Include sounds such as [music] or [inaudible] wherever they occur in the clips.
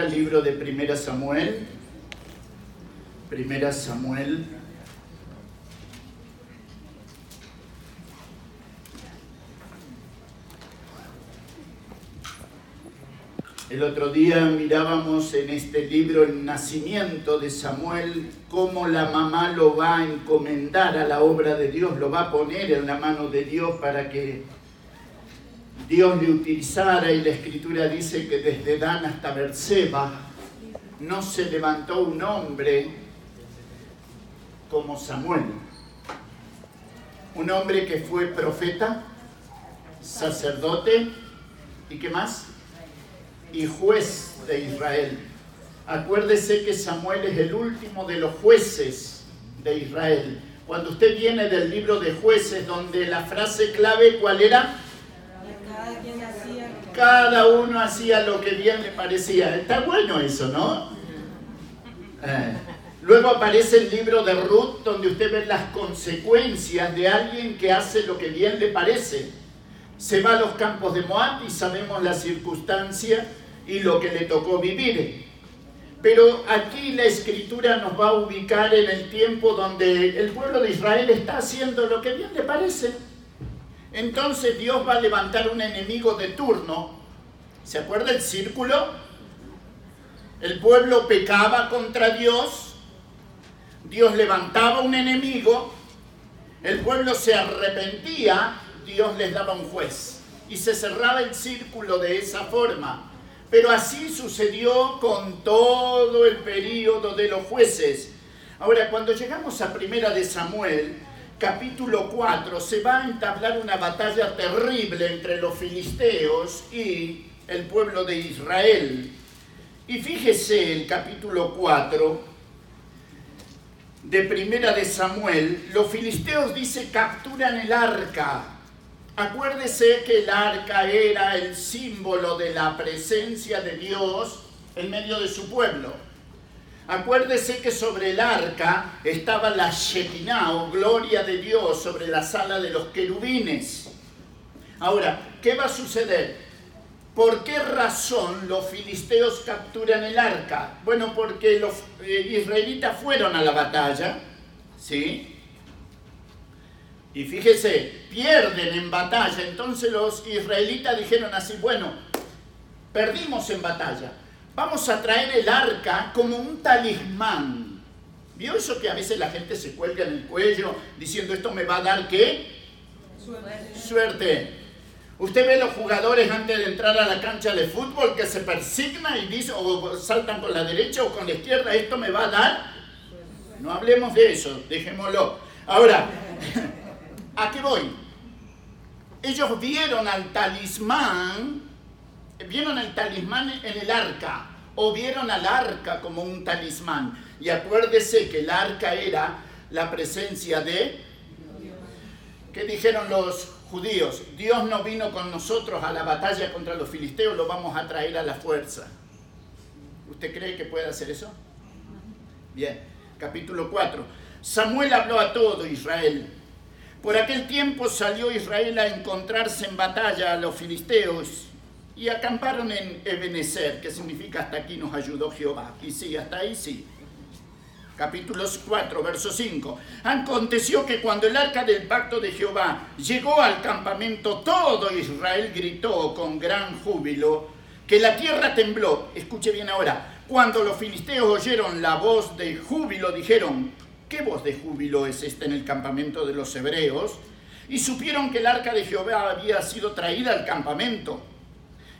libro de Primera Samuel. Primera Samuel. El otro día mirábamos en este libro el nacimiento de Samuel, cómo la mamá lo va a encomendar a la obra de Dios, lo va a poner en la mano de Dios para que Dios le utilizara y la escritura dice que desde Dan hasta Berseba no se levantó un hombre como Samuel. Un hombre que fue profeta, sacerdote y qué más? Y juez de Israel. Acuérdese que Samuel es el último de los jueces de Israel. Cuando usted viene del libro de jueces, donde la frase clave, ¿cuál era? Cada uno hacía lo que bien le parecía. Está bueno eso, ¿no? Eh, luego aparece el libro de Ruth, donde usted ve las consecuencias de alguien que hace lo que bien le parece. Se va a los campos de Moab y sabemos la circunstancia y lo que le tocó vivir. Pero aquí la escritura nos va a ubicar en el tiempo donde el pueblo de Israel está haciendo lo que bien le parece entonces Dios va a levantar un enemigo de turno. ¿Se acuerda el círculo? El pueblo pecaba contra Dios, Dios levantaba un enemigo, el pueblo se arrepentía, Dios les daba un juez. Y se cerraba el círculo de esa forma. Pero así sucedió con todo el periodo de los jueces. Ahora, cuando llegamos a Primera de Samuel, capítulo 4 se va a entablar una batalla terrible entre los filisteos y el pueblo de Israel. Y fíjese el capítulo 4 de Primera de Samuel, los filisteos dice capturan el arca. Acuérdese que el arca era el símbolo de la presencia de Dios en medio de su pueblo. Acuérdese que sobre el arca estaba la Shekinah o gloria de Dios sobre la sala de los querubines. Ahora, ¿qué va a suceder? ¿Por qué razón los filisteos capturan el arca? Bueno, porque los eh, israelitas fueron a la batalla, ¿sí? Y fíjese, pierden en batalla. Entonces los israelitas dijeron así, bueno, perdimos en batalla vamos a traer el arca como un talismán. ¿Vio eso que a veces la gente se cuelga en el cuello diciendo esto me va a dar qué? Suerte. Suerte. Usted ve los jugadores antes de entrar a la cancha de fútbol que se persignan y dicen o saltan con la derecha o con la izquierda, esto me va a dar. No hablemos de eso, dejémoslo. Ahora, [laughs] ¿a qué voy? Ellos vieron al talismán vieron el talismán en el arca o vieron al arca como un talismán. Y acuérdese que el arca era la presencia de... ¿Qué dijeron los judíos? Dios no vino con nosotros a la batalla contra los filisteos, lo vamos a traer a la fuerza. ¿Usted cree que puede hacer eso? Bien, capítulo 4. Samuel habló a todo Israel. Por aquel tiempo salió Israel a encontrarse en batalla a los filisteos y acamparon en Ebenezer, que significa hasta aquí nos ayudó Jehová. Y sí, hasta ahí sí. Capítulos 4, verso 5. Aconteció que cuando el arca del pacto de Jehová llegó al campamento, todo Israel gritó con gran júbilo, que la tierra tembló. Escuche bien ahora. Cuando los filisteos oyeron la voz de júbilo, dijeron, ¿qué voz de júbilo es esta en el campamento de los hebreos? Y supieron que el arca de Jehová había sido traída al campamento.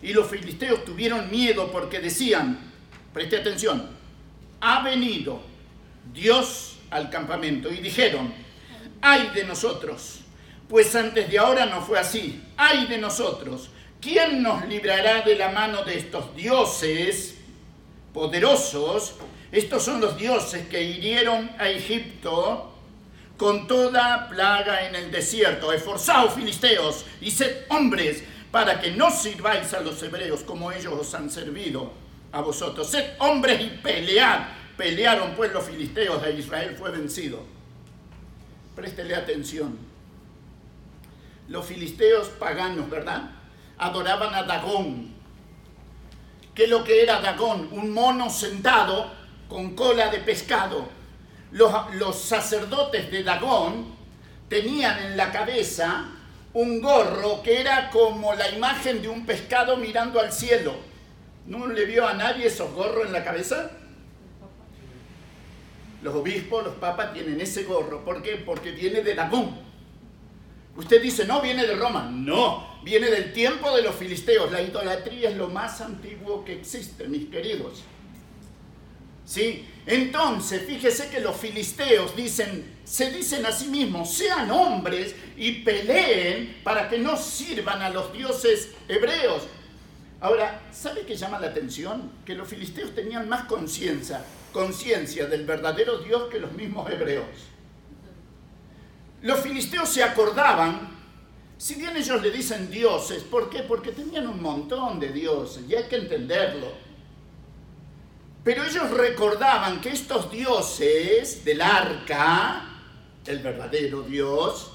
Y los filisteos tuvieron miedo porque decían, preste atención, ha venido Dios al campamento. Y dijeron, ay de nosotros, pues antes de ahora no fue así, ay de nosotros, ¿quién nos librará de la mano de estos dioses poderosos? Estos son los dioses que hirieron a Egipto con toda plaga en el desierto. Esforzaos, filisteos, y sed hombres para que no sirváis a los hebreos como ellos os han servido a vosotros. Sed hombres y pelead. Pelearon pues los filisteos de Israel, fue vencido. Préstele atención. Los filisteos paganos, ¿verdad? adoraban a Dagón. ¿Qué es lo que era Dagón? Un mono sentado con cola de pescado. Los, los sacerdotes de Dagón tenían en la cabeza un gorro que era como la imagen de un pescado mirando al cielo. ¿No le vio a nadie esos gorros en la cabeza? Los obispos, los papas tienen ese gorro. ¿Por qué? Porque viene de Dagón. Usted dice, no, viene de Roma. No, viene del tiempo de los filisteos. La idolatría es lo más antiguo que existe, mis queridos. ¿Sí? Entonces, fíjese que los filisteos dicen, se dicen a sí mismos, sean hombres y peleen para que no sirvan a los dioses hebreos. Ahora, ¿sabe qué llama la atención? Que los filisteos tenían más conciencia conciencia del verdadero Dios que los mismos hebreos. Los filisteos se acordaban, si bien ellos le dicen dioses, ¿por qué? Porque tenían un montón de dioses, y hay que entenderlo. Pero ellos recordaban que estos dioses del arca, el verdadero Dios,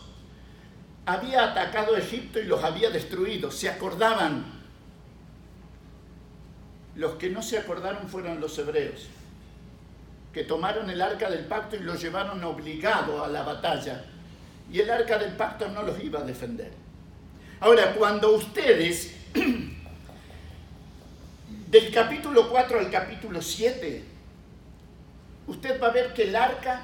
había atacado a Egipto y los había destruido. Se acordaban. Los que no se acordaron fueron los hebreos que tomaron el arca del pacto y lo llevaron obligado a la batalla. Y el arca del pacto no los iba a defender. Ahora, cuando ustedes, [clears throat] del capítulo 4 al capítulo 7, usted va a ver que el arca,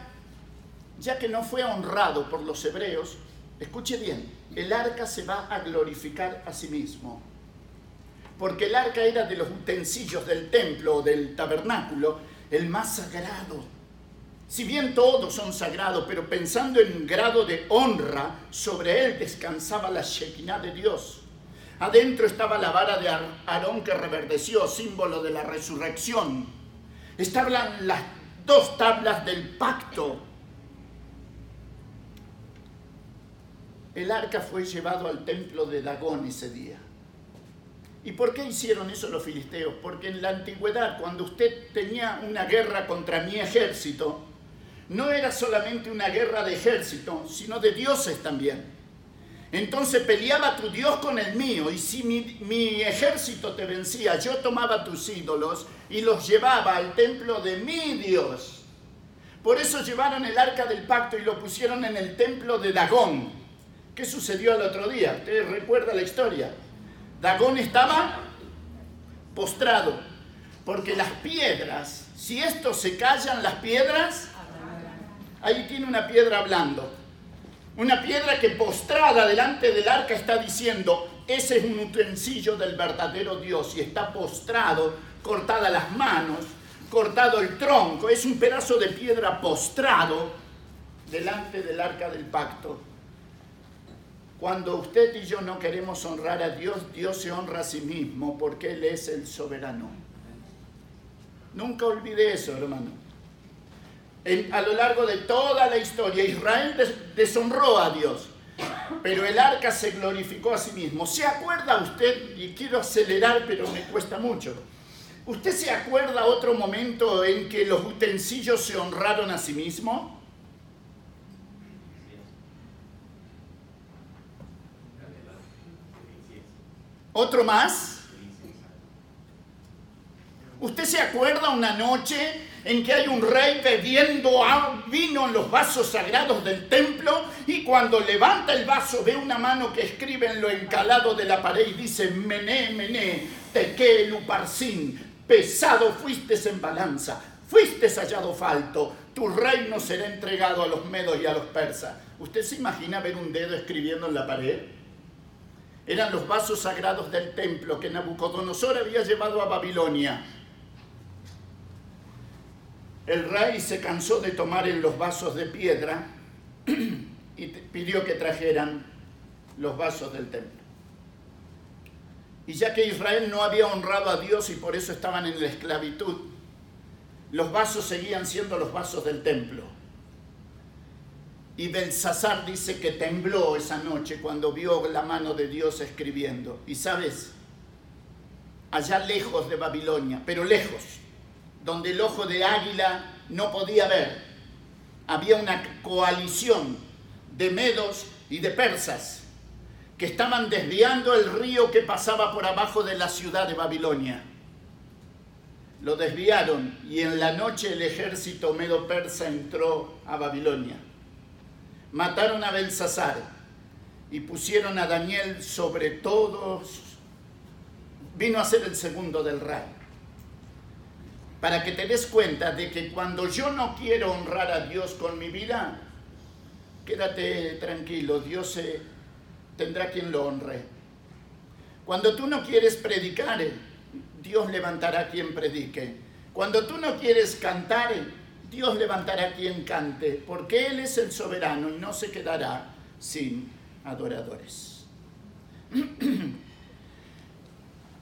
ya que no fue honrado por los hebreos, escuche bien, el arca se va a glorificar a sí mismo. Porque el arca era de los utensilios del templo o del tabernáculo el más sagrado. Si bien todos son sagrados, pero pensando en un grado de honra, sobre él descansaba la Shekinah de Dios. Adentro estaba la vara de Aarón que reverdeció, símbolo de la resurrección. Estaban las dos tablas del pacto. El arca fue llevado al templo de Dagón ese día. ¿Y por qué hicieron eso los filisteos? Porque en la antigüedad, cuando usted tenía una guerra contra mi ejército, no era solamente una guerra de ejército, sino de dioses también. Entonces peleaba tu Dios con el mío, y si mi, ejército te vencía, yo tomaba tus ídolos y los llevaba al templo de mi Dios. Por eso llevaron el arca del pacto y lo pusieron en el templo de Dagón. ¿Qué sucedió el otro día? ¿Usted recuerda la historia? Dagón estaba postrado, porque las piedras, si estos se callan, las piedras, ahí tiene una piedra hablando. Una piedra que postrada delante del arca está diciendo, ese es un utensilio del verdadero Dios y está postrado, cortada las manos, cortado el tronco, es un pedazo de piedra postrado delante del arca del pacto. Cuando usted y yo no queremos honrar a Dios, Dios se honra a sí mismo porque Él es el soberano. Nunca olvide eso, hermano. A lo largo de toda la historia, Israel deshonró a Dios, pero el arca se glorificó a sí mismo. ¿Se acuerda usted? Y quiero acelerar, pero me cuesta mucho. ¿Usted se acuerda otro momento en que los utensilios se honraron a sí mismos? ¿Otro más? ¿Usted se acuerda una noche en que hay un rey bebiendo vino en los vasos sagrados del templo y cuando levanta el vaso ve una mano que escribe en lo encalado de la pared y dice, mené, mené, teque luparsin, pesado fuiste en balanza, fuiste hallado falto, tu reino será entregado a los medos y a los persas. ¿Usted se imagina ver un dedo escribiendo en la pared? Eran los vasos sagrados del templo que Nabucodonosor había llevado a Babilonia. El rey se cansó de tomar en los vasos de piedra [clears throat] y pidió que trajeran los vasos del templo. Y ya que Israel no había honrado a Dios y por eso estaban en la esclavitud, los vasos seguían siendo los vasos del templo. Y Belsasar dice que tembló esa noche cuando vio la mano de Dios escribiendo. Y sabes, allá lejos de Babilonia, pero lejos, donde el ojo de águila no podía ver, había una coalición de medos y de persas que estaban desviando el río que pasaba por abajo de la ciudad de Babilonia. Lo desviaron y en la noche el ejército medo-persa entró a Babilonia. Mataron a Belsasar y pusieron a Daniel sobre todos. Vino a ser el segundo del rey. Para que te des cuenta de que cuando yo no quiero honrar a Dios con mi vida, quédate tranquilo, Dios tendrá quien lo honre. Cuando tú no quieres predicar, Dios levantará quien predique. Cuando tú no quieres cantar, Dios levantará quien cante, porque Él es el soberano y no se quedará sin adoradores. [clears throat]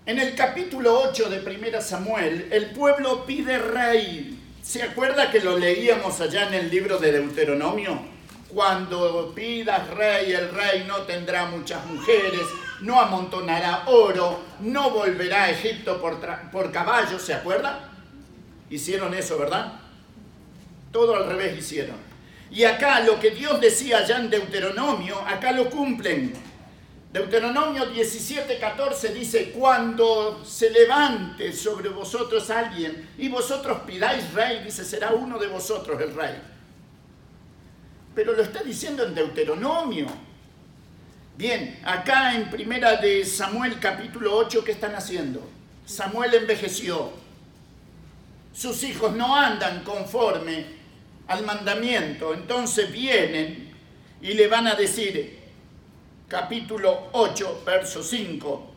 En el capítulo 8 de Primera Samuel, el pueblo pide rey. ¿Se acuerda que lo leíamos allá en el libro de Deuteronomio? Cuando pidas rey, el rey no tendrá muchas mujeres, no amontonará oro, no volverá a Egipto por, por caballo, ¿se acuerda? Hicieron eso, ¿verdad? Todo al revés hicieron. Y acá lo que Dios decía allá en Deuteronomio, acá lo cumplen. Deuteronomio 17, 14 dice, cuando se levante sobre vosotros alguien y vosotros pidáis rey, dice, será uno de vosotros el rey. Pero lo está diciendo en Deuteronomio. Bien, acá en primera de Samuel capítulo 8, ¿qué están haciendo? Samuel envejeció. Sus hijos no andan conforme al mandamiento. Entonces vienen y le van a decir, capítulo 8, verso 5,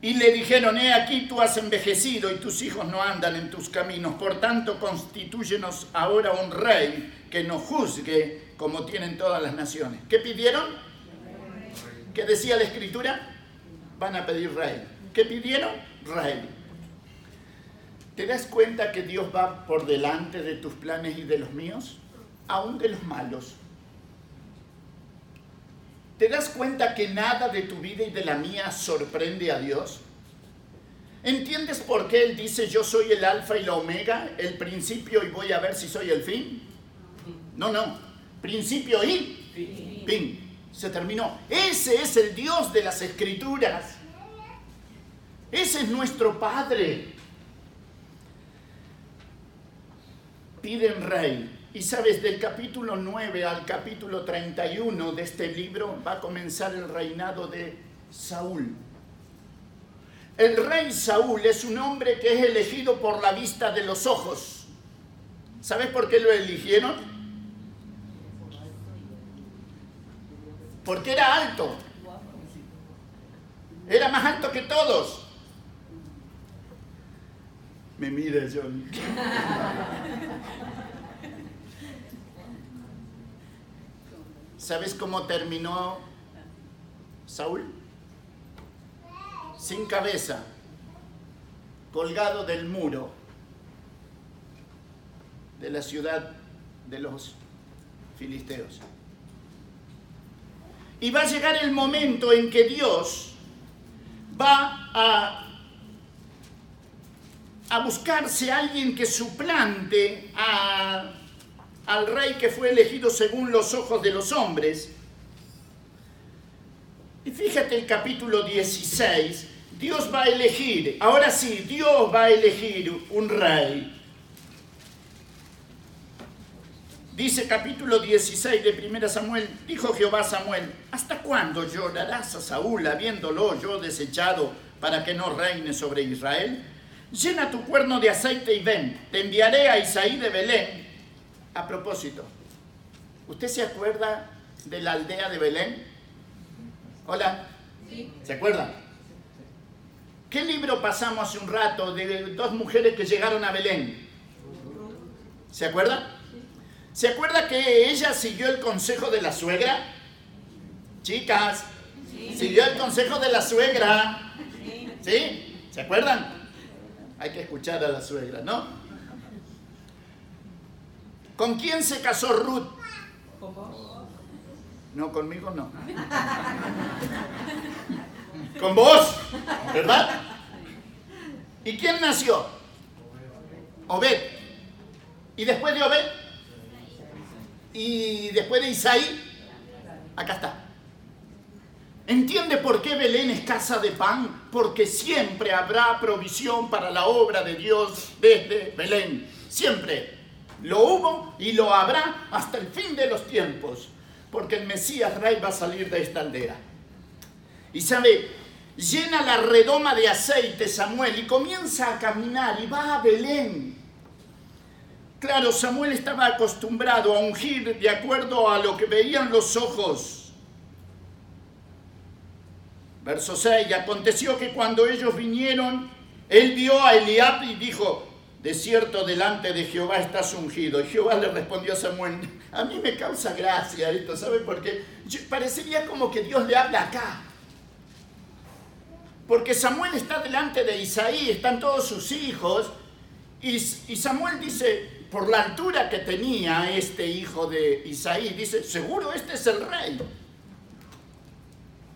y le dijeron, he aquí tú has envejecido y tus hijos no andan en tus caminos, por tanto constitúyenos ahora un rey que nos juzgue como tienen todas las naciones. ¿Qué pidieron? ¿Qué decía la escritura? Van a pedir rey. ¿Qué pidieron? Rey. ¿Te das cuenta que Dios va por delante de tus planes y de los míos? Aún de los malos. ¿Te das cuenta que nada de tu vida y de la mía sorprende a Dios? ¿Entiendes por qué Él dice yo soy el alfa y la omega, el principio y voy a ver si soy el fin? No, no principio y fin. Se terminó. Ese es el Dios de las escrituras. Ese es nuestro Padre. Piden rey. Y sabes, del capítulo 9 al capítulo 31 de este libro va a comenzar el reinado de Saúl. El rey Saúl es un hombre que es elegido por la vista de los ojos. ¿Sabes por qué lo eligieron? porque era alto. Era más alto que todos. Me mira John. [laughs] ¿Sabes cómo terminó Saúl? Sin cabeza, colgado del muro de la ciudad de los filisteos. Y va a llegar el momento en que Dios va a, a buscarse a alguien que suplante al rey que fue elegido según los ojos de los hombres. Y fíjate el capítulo 16, Dios va a elegir, ahora sí, Dios va a elegir un rey Dice capítulo 16 de 1 Samuel, dijo Jehová a Samuel, ¿hasta cuándo llorarás a Saúl habiéndolo yo desechado para que no reine sobre Israel? Llena tu cuerno de aceite y ven, te enviaré a Isaí de Belén. A propósito, ¿usted se acuerda de la aldea de Belén? Hola, ¿se acuerda? ¿Qué libro pasamos hace un rato de dos mujeres que llegaron a Belén? ¿Se acuerda? ¿Se acuerda que ella siguió el consejo de la suegra? Chicas, siguió el consejo de la suegra. ¿Sí? ¿Se acuerdan? Hay que escuchar a la suegra, ¿no? ¿Con quién se casó Ruth? Con vos. No, conmigo no. Con vos, ¿verdad? ¿Y quién nació? Obed. ¿Y después de Obed? Y después de Isaí, acá está. ¿Entiende por qué Belén es casa de pan? Porque siempre habrá provisión para la obra de Dios desde Belén. Siempre. Lo hubo y lo habrá hasta el fin de los tiempos. Porque el Mesías Rey va a salir de esta aldea. Y sabe, llena la redoma de aceite Samuel y comienza a caminar y va a Belén. Claro, Samuel estaba acostumbrado a ungir de acuerdo a lo que veían los ojos. Verso 6, aconteció que cuando ellos vinieron, él vio a Eliab y dijo, de cierto delante de Jehová estás ungido. Y Jehová le respondió a Samuel, a mí me causa gracia esto, ¿sabe por qué? parecería como que Dios le habla acá. Porque Samuel está delante de Isaí, están todos sus hijos, y, Samuel dice, por la altura que tenía este hijo de Isaí, dice, seguro este es el rey.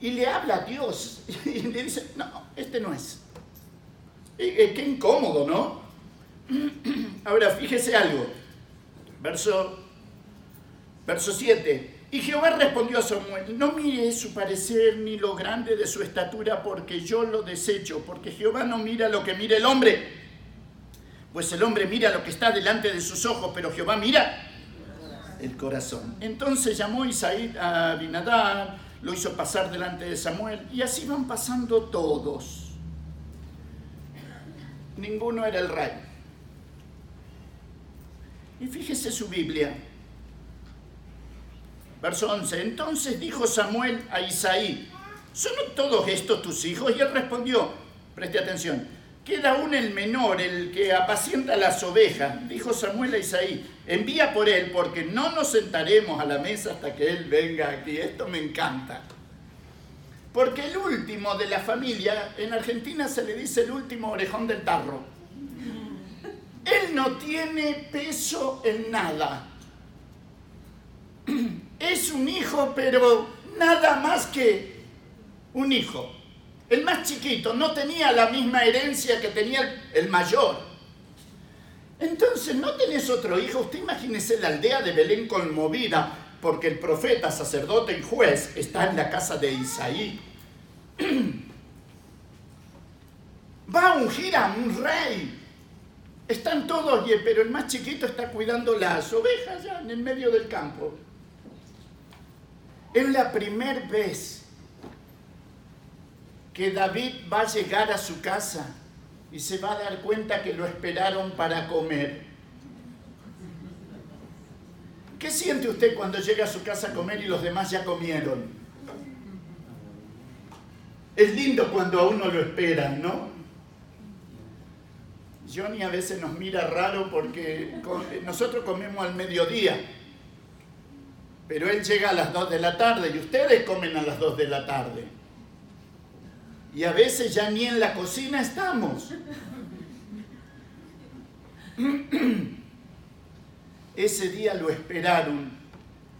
Y le habla a Dios [laughs] y le dice, no, este no es. Y, qué incómodo, ¿no? [clears throat] Ahora, fíjese algo. Verso, verso 7. Y Jehová respondió a Samuel, no mire su parecer ni lo grande de su estatura, porque yo lo desecho, porque Jehová no mira lo que mira el hombre pues el hombre mira lo que está delante de sus ojos, pero Jehová mira el corazón. Entonces llamó Isaí a Abinadab, lo hizo pasar delante de Samuel, y así van pasando todos. Ninguno era el rey. Y fíjese su Biblia. Verso 11. Entonces dijo Samuel a Isaí, ¿son todos estos tus hijos? Y él respondió, preste atención, Queda aún el menor, el que apacienta las ovejas, dijo Samuel a Isaí, envía por él porque no nos sentaremos a la mesa hasta que él venga aquí. Esto me encanta. Porque el último de la familia, en Argentina se le dice el último orejón del tarro. Él no tiene peso en nada. [clears throat] Es un hijo, pero nada más que un hijo. El más chiquito no tenía la misma herencia que tenía el, mayor. Entonces, ¿no tenés otro hijo? Usted imagínese la aldea de Belén conmovida porque el profeta, sacerdote y juez está en la casa de Isaí. [clears throat] Va a ungir a un rey. Están todos, pero el más chiquito está cuidando las ovejas ya en el medio del campo. Es la primera vez que David va a llegar a su casa y se va a dar cuenta que lo esperaron para comer. ¿Qué siente usted cuando llega a su casa a comer y los demás ya comieron? Es lindo cuando a uno lo esperan, ¿no? Johnny a veces nos mira raro porque nosotros comemos al mediodía, pero él llega a las 2 de la tarde y ustedes comen a las 2 de la tarde. Y a veces ya ni en la cocina estamos. [clears throat] Ese día lo esperaron.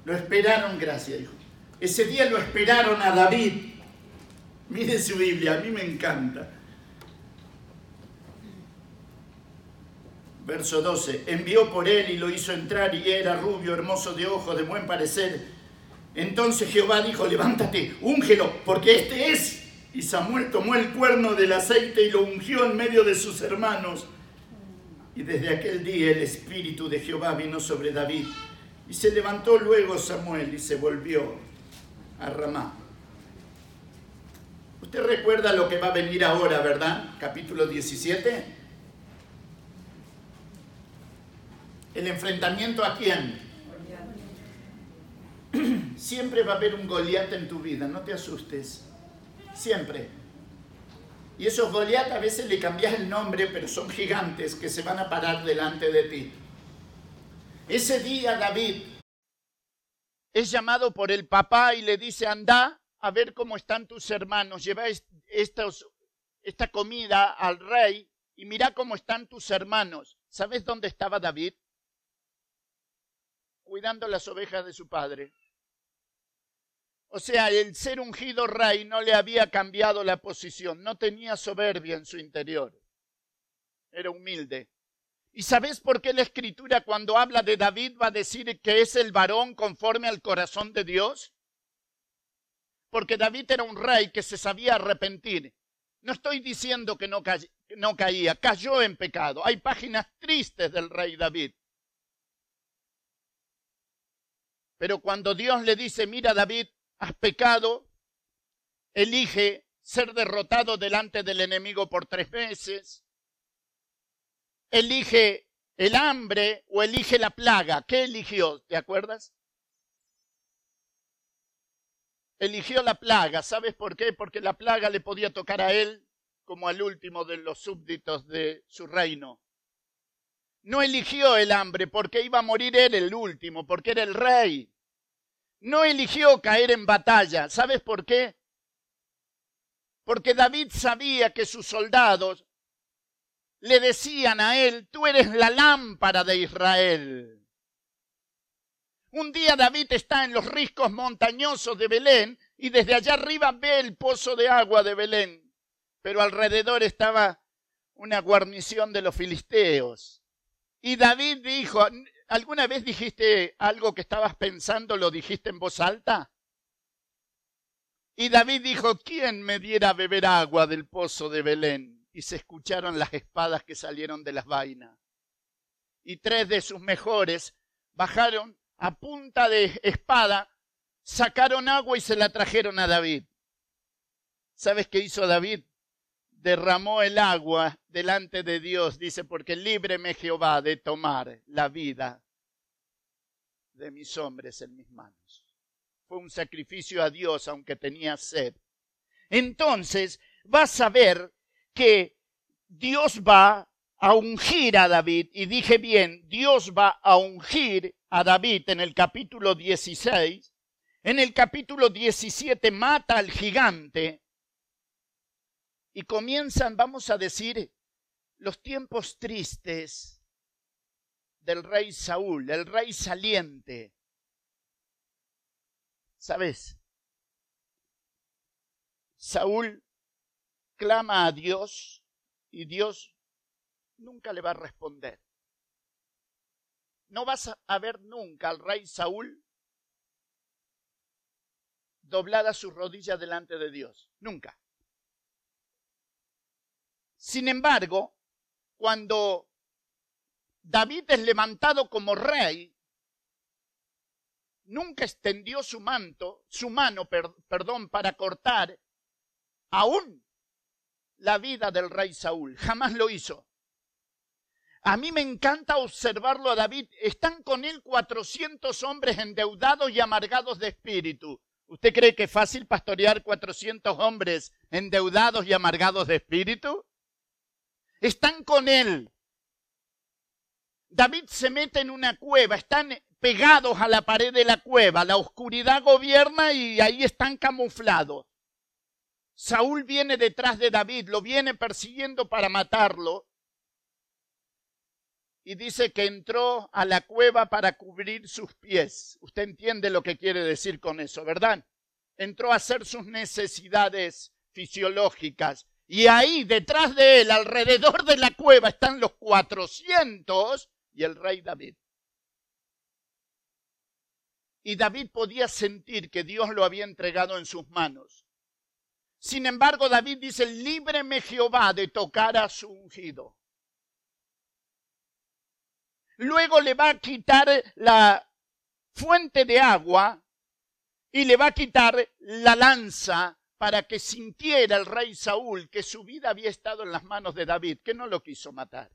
Lo esperaron, gracias, hijo. Ese día lo esperaron a David. Mire su Biblia, a mí me encanta. Verso 12. Envió por él y lo hizo entrar y era rubio, hermoso de ojos, de buen parecer. Entonces Jehová dijo, levántate, úngelo, porque este es. Y Samuel tomó el cuerno del aceite y lo ungió en medio de sus hermanos. Y desde aquel día el Espíritu de Jehová vino sobre David. Y se levantó luego Samuel y se volvió a Ramá. Usted recuerda lo que va a venir ahora, ¿verdad? Capítulo 17. El enfrentamiento a quién? [clears throat] Siempre va a haber un Goliat en tu vida, no te asustes. Siempre. Y esos Goliat a veces le cambias el nombre, pero son gigantes que se van a parar delante de ti. Ese día David es llamado por el papá y le dice, anda a ver cómo están tus hermanos, lleva esta comida al rey y mira cómo están tus hermanos. ¿Sabes dónde estaba David? Cuidando las ovejas de su padre. O sea, el ser ungido rey no le había cambiado la posición, no tenía soberbia en su interior. Era humilde. ¿Y sabes por qué la escritura cuando habla de David va a decir que es el varón conforme al corazón de Dios? porque David era un rey que se sabía arrepentir. No estoy diciendo que no, no caía, cayó en pecado. Hay páginas tristes del rey David. Pero cuando Dios le dice, mira David, has pecado, elige ser derrotado delante del enemigo por tres veces, elige el hambre o elige la plaga. ¿Qué eligió? ¿Te acuerdas? Eligió la plaga. ¿Sabes por qué? Porque la plaga le podía tocar a él como al último de los súbditos de su reino. No eligió el hambre porque iba a morir él el último, porque era el rey. No eligió caer en batalla. ¿Sabes por qué? Porque David sabía que sus soldados le decían a él, tú eres la lámpara de Israel. Un día David está en los riscos montañosos de Belén y desde allá arriba ve el pozo de agua de Belén, pero alrededor estaba una guarnición de los filisteos. Y David dijo, ¿alguna vez dijiste algo que estabas pensando, lo dijiste en voz alta? Y David dijo, ¿quién me diera a beber agua del pozo de Belén? y se escucharon las espadas que salieron de las vainas. Y tres de sus mejores bajaron a punta de espada, sacaron agua y se la trajeron a David. ¿Sabes qué hizo David? Derramó el agua delante de Dios, dice, porque líbreme Jehová de tomar la vida de mis hombres en mis manos. Fue un sacrificio a Dios, aunque tenía sed. Entonces vas a ver que Dios va a ungir a David, y dije bien, Dios va a ungir a David en el capítulo 16, en el capítulo 17 mata al gigante, y comienzan, vamos a decir, los tiempos tristes del rey Saúl, el rey saliente. ¿Sabes? Saúl clama a Dios y Dios nunca le va a responder. No vas a ver nunca al rey Saúl doblada su rodilla delante de Dios. Nunca. Sin embargo, cuando David es levantado como rey, nunca extendió su manto, su mano, perdón, para cortar aún la vida del rey Saúl. Jamás lo hizo. A mí me encanta observarlo a David. Están con él 400 hombres endeudados y amargados de espíritu. ¿Usted cree que es fácil pastorear 400 hombres endeudados y amargados de espíritu? Están con él. David se mete en una cueva, están pegados a la pared de la cueva, la oscuridad gobierna y ahí están camuflados. Saúl viene detrás de David, lo viene persiguiendo para matarlo. Y dice que entró a la cueva para cubrir sus pies. Usted entiende lo que quiere decir con eso, ¿verdad? Entró a hacer sus necesidades fisiológicas. Y ahí, detrás de él, alrededor de la cueva, están los cuatrocientos y el rey David. Y David podía sentir que Dios lo había entregado en sus manos. Sin embargo, David dice, líbreme Jehová de tocar a su ungido. Luego le va a quitar la fuente de agua y le va a quitar la lanza para que sintiera el rey Saúl que su vida había estado en las manos de David, que no lo quiso matar.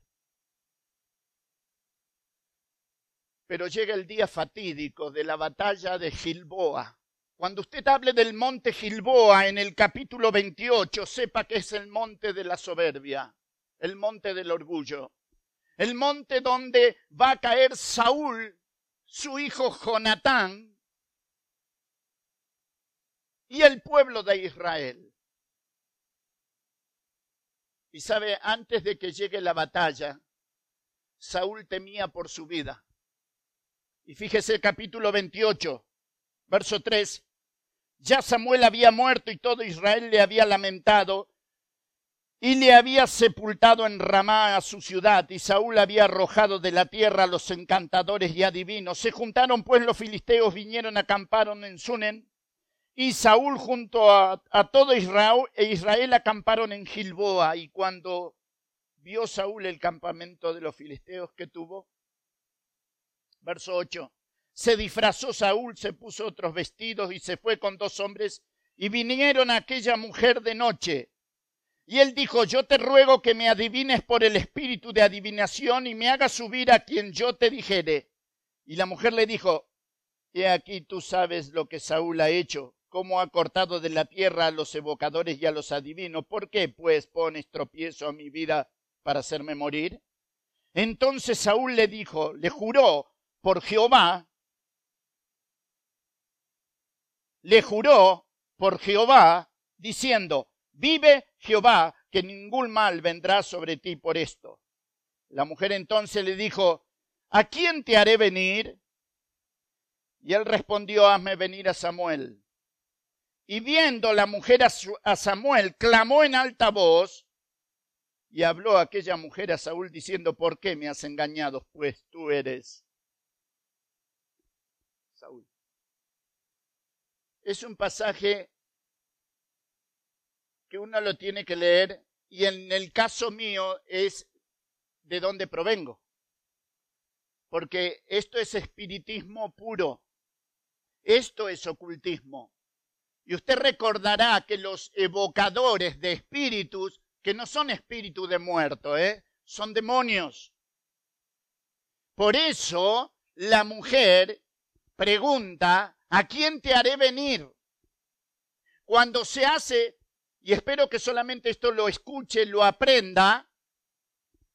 Pero llega el día fatídico de la batalla de Gilboa. Cuando usted hable del monte Gilboa en el capítulo 28, sepa que es el monte de la soberbia, el monte del orgullo, el monte donde va a caer Saúl, su hijo Jonatán, y el pueblo de Israel. Y sabe, antes de que llegue la batalla, Saúl temía por su vida. Y fíjese capítulo 28, verso 3. Ya Samuel había muerto y todo Israel le había lamentado y le había sepultado en Ramá a su ciudad y Saúl había arrojado de la tierra a los encantadores y adivinos. Se juntaron pues los filisteos, vinieron, acamparon en Sunen y Saúl junto a, todo Israel, Israel acamparon en Gilboa. Y cuando vio Saúl el campamento de los filisteos que tuvo, verso 8, se disfrazó Saúl, se puso otros vestidos y se fue con dos hombres y vinieron a aquella mujer de noche. Y él dijo, yo te ruego que me adivines por el espíritu de adivinación y me hagas subir a quien yo te dijere. Y la mujer le dijo, he aquí tú sabes lo que Saúl ha hecho cómo ha cortado de la tierra a los evocadores y a los adivinos. ¿Por qué, pues, pones tropiezo a mi vida para hacerme morir? Entonces Saúl le dijo, le juró por Jehová, le juró por Jehová, diciendo, vive Jehová, que ningún mal vendrá sobre ti por esto. La mujer entonces le dijo, ¿a quién te haré venir? Y él respondió, hazme venir a Samuel. Y viendo la mujer a, Samuel, clamó en alta voz y habló aquella mujer a Saúl diciendo, ¿por qué me has engañado? Pues tú eres Saúl. Es un pasaje que uno lo tiene que leer y en el caso mío es de dónde provengo. Porque esto es espiritismo puro. Esto es ocultismo. Y usted recordará que los evocadores de espíritus, que no son espíritus de muerto, ¿eh? son demonios. Por eso la mujer pregunta, ¿a quién te haré venir? Cuando se hace, y espero que solamente esto lo escuche, lo aprenda,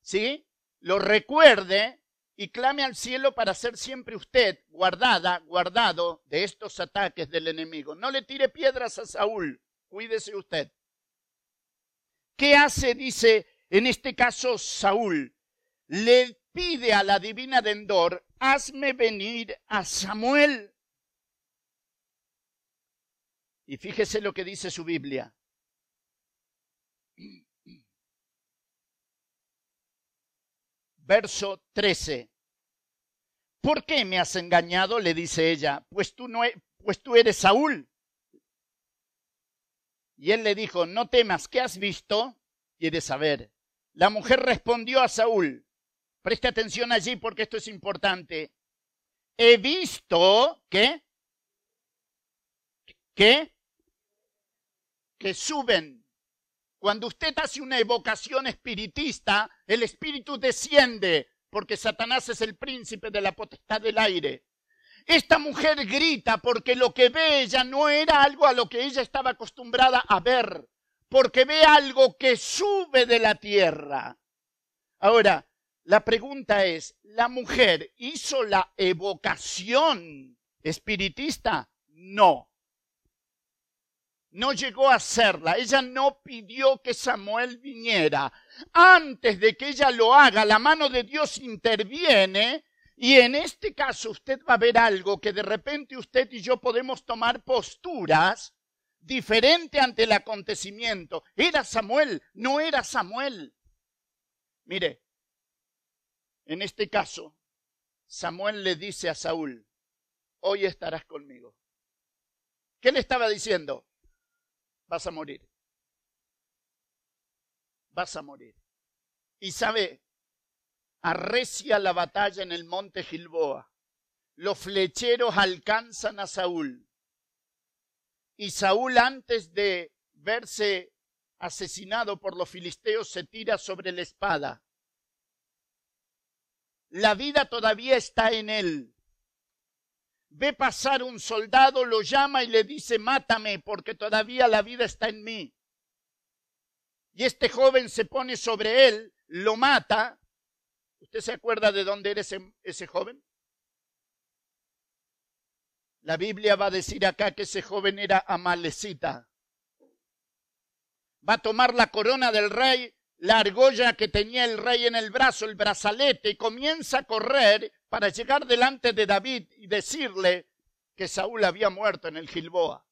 ¿sí? Lo recuerde, y clame al cielo para ser siempre usted guardada, guardado de estos ataques del enemigo. No le tire piedras a Saúl, cuídese usted. ¿Qué hace, dice en este caso Saúl? Le pide a la divina de Endor, hazme venir a Samuel. Y fíjese lo que dice su Biblia. Verso 13. ¿Por qué me has engañado? le dice ella. Pues tú, no, e, pues tú eres Saúl. Y él le dijo, no temas, ¿qué has visto? Quieres saber. La mujer respondió a Saúl, preste atención allí porque esto es importante. He visto que, que, que suben cuando usted hace una evocación espiritista, el espíritu desciende, porque Satanás es el príncipe de la potestad del aire. Esta mujer grita porque lo que ve ella no era algo a lo que ella estaba acostumbrada a ver, porque ve algo que sube de la tierra. Ahora, la pregunta es, ¿la mujer hizo la evocación espiritista? No no llegó a hacerla. Ella no pidió que Samuel viniera. Antes de que ella lo haga, la mano de Dios interviene y en este caso usted va a ver algo que de repente usted y yo podemos tomar posturas diferentes ante el acontecimiento. ¿Era Samuel? No era Samuel. Mire, en este caso, Samuel le dice a Saúl, hoy estarás conmigo. ¿Qué le estaba diciendo? Vas a morir. Vas a morir. Y sabe, arrecia la batalla en el monte Gilboa. Los flecheros alcanzan a Saúl. Y Saúl antes de verse asesinado por los filisteos se tira sobre la espada. La vida todavía está en él ve pasar un soldado, lo llama y le dice, mátame porque todavía la vida está en mí. Y este joven se pone sobre él, lo mata. ¿Usted se acuerda de dónde era ese, ese joven? La Biblia va a decir acá que ese joven era amalecita. Va a tomar la corona del rey, la argolla que tenía el rey en el brazo, el brazalete, y comienza a correr para llegar delante de David y decirle que Saúl había muerto en el Gilboa.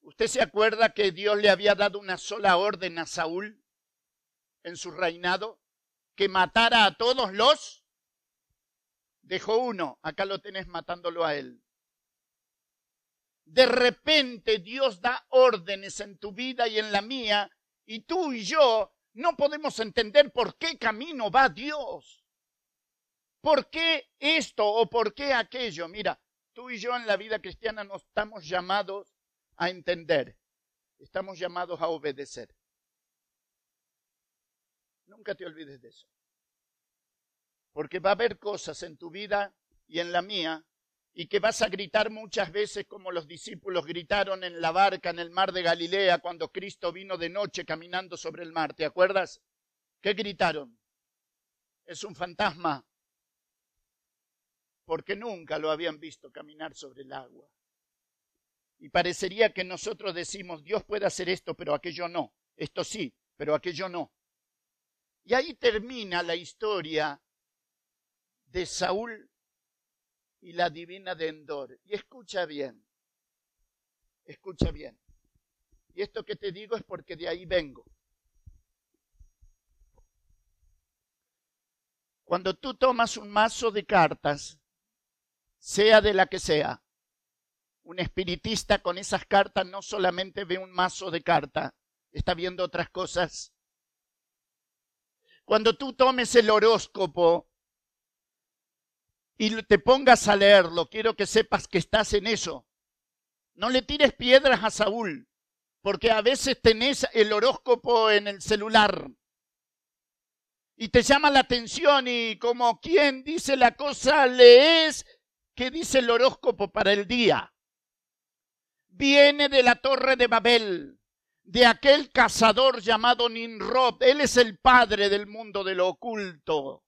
¿Usted se acuerda que Dios le había dado una sola orden a Saúl en su reinado? Que matara a todos los. Dejó uno, acá lo tenés matándolo a él. de repente Dios da órdenes en tu vida y en la mía, y tú y yo no podemos entender por qué camino va Dios. ¿Por qué esto o por qué aquello? Mira, tú y yo en la vida cristiana no estamos llamados a entender, estamos llamados a obedecer. Nunca te olvides de eso. Porque va a haber cosas en tu vida y en la mía y que vas a gritar muchas veces como los discípulos gritaron en la barca en el mar de Galilea cuando Cristo vino de noche caminando sobre el mar. ¿Te acuerdas? ¿Qué gritaron? Es un fantasma. Porque nunca lo habían visto caminar sobre el agua. Y parecería que nosotros decimos, Dios puede hacer esto, pero aquello no. Esto sí, pero aquello no. Y ahí termina la historia de Saúl y la divina de Endor. Y escucha bien, escucha bien. Y esto que te digo es porque de ahí vengo. Cuando tú tomas un mazo de cartas, sea de la que sea, un espiritista con esas cartas no solamente ve un mazo de cartas, está viendo otras cosas. Cuando tú tomes el horóscopo y te pongas a leerlo, quiero que sepas que estás en eso. No le tires piedras a Saúl, porque a veces tenés el horóscopo en el celular y te llama la atención y como quien dice la cosa, lees que dice el horóscopo para el día. Viene de la torre de Babel, de aquel cazador llamado Ninrod. Él es el padre del mundo de lo oculto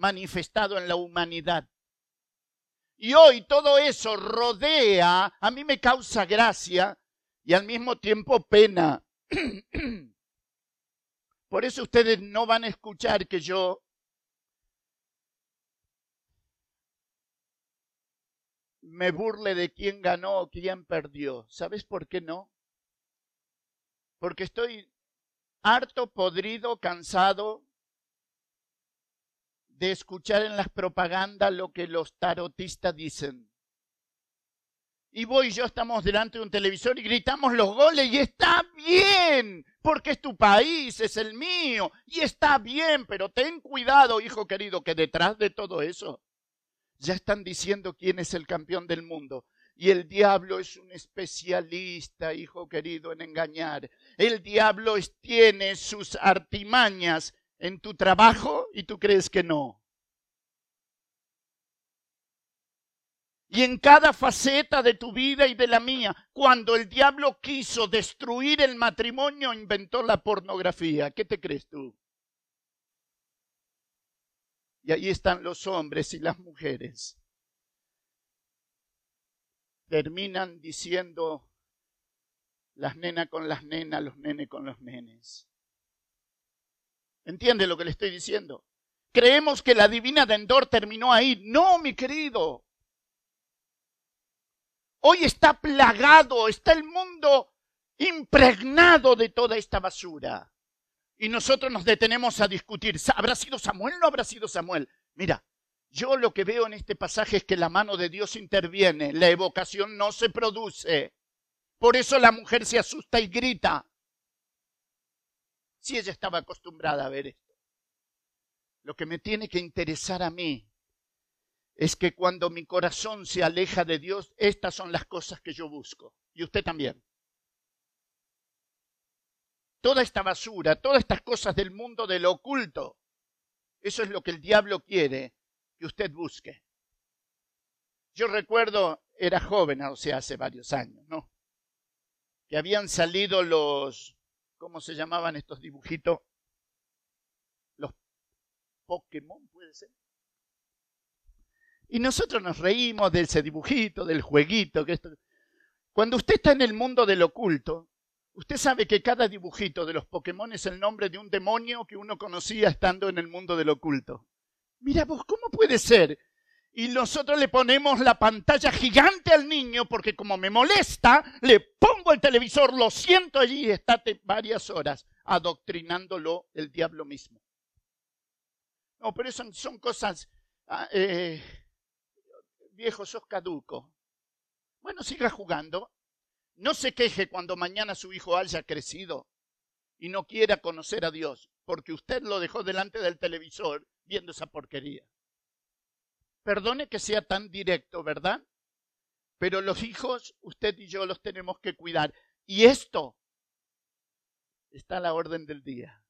manifestado en la humanidad. Y hoy todo eso rodea, a mí me causa gracia y al mismo tiempo pena. [clears throat] Por eso ustedes no van a escuchar que yo me burle de quién ganó o quién perdió. ¿Sabes por qué no? Porque estoy harto, podrido, cansado de escuchar en las propagandas lo que los tarotistas dicen. Y vos y yo estamos delante de un televisor y gritamos los goles y está bien, porque es tu país, es el mío, y está bien, pero ten cuidado, hijo querido, que detrás de todo eso ya están diciendo quién es el campeón del mundo. Y el diablo es un especialista, hijo querido, en engañar. El diablo tiene sus artimañas en tu trabajo y tú crees que no. Y en cada faceta de tu vida y de la mía, cuando el diablo quiso destruir el matrimonio, inventó la pornografía. ¿Qué te crees tú? Y ahí están los hombres y las mujeres. Terminan diciendo las nenas con las nenas, los nenes con los nenes. ¿Entiende lo que le estoy diciendo? Creemos que la divina de Endor terminó ahí. No, mi querido. Hoy está plagado, está el mundo impregnado de toda esta basura. Y nosotros nos detenemos a discutir, ¿habrá sido Samuel o no habrá sido Samuel? Mira, yo lo que veo en este pasaje es que la mano de Dios interviene, la evocación no se produce. Por eso la mujer se asusta y grita si ella estaba acostumbrada a ver esto. Lo que me tiene que interesar a mí es que cuando mi corazón se aleja de Dios, estas son las cosas que yo busco. Y usted también. Toda esta basura, todas estas cosas del mundo de lo oculto, eso es lo que el diablo quiere que usted busque. Yo recuerdo, era joven, o sea, hace varios años, ¿no? Que habían salido los ¿cómo se llamaban estos dibujitos? Los Pokémon, puede ser. Y nosotros nos reímos de ese dibujito, del jueguito. Que esto... Cuando usted está en el mundo del oculto, usted sabe que cada dibujito de los Pokémon es el nombre de un demonio que uno conocía estando en el mundo del oculto. Mira vos, ¿cómo puede ser y nosotros le ponemos la pantalla gigante al niño porque como me molesta, le pongo el televisor, lo siento allí y estate varias horas adoctrinándolo el diablo mismo. No, pero eso son cosas, ah, eh, viejo, sos caduco. Bueno, siga jugando. No se queje cuando mañana su hijo haya crecido y no quiera conocer a Dios, porque usted lo dejó delante del televisor viendo esa porquería. Perdone que sea tan directo, ¿verdad? Pero los hijos, usted y yo los tenemos que cuidar. Y esto está a la orden del día.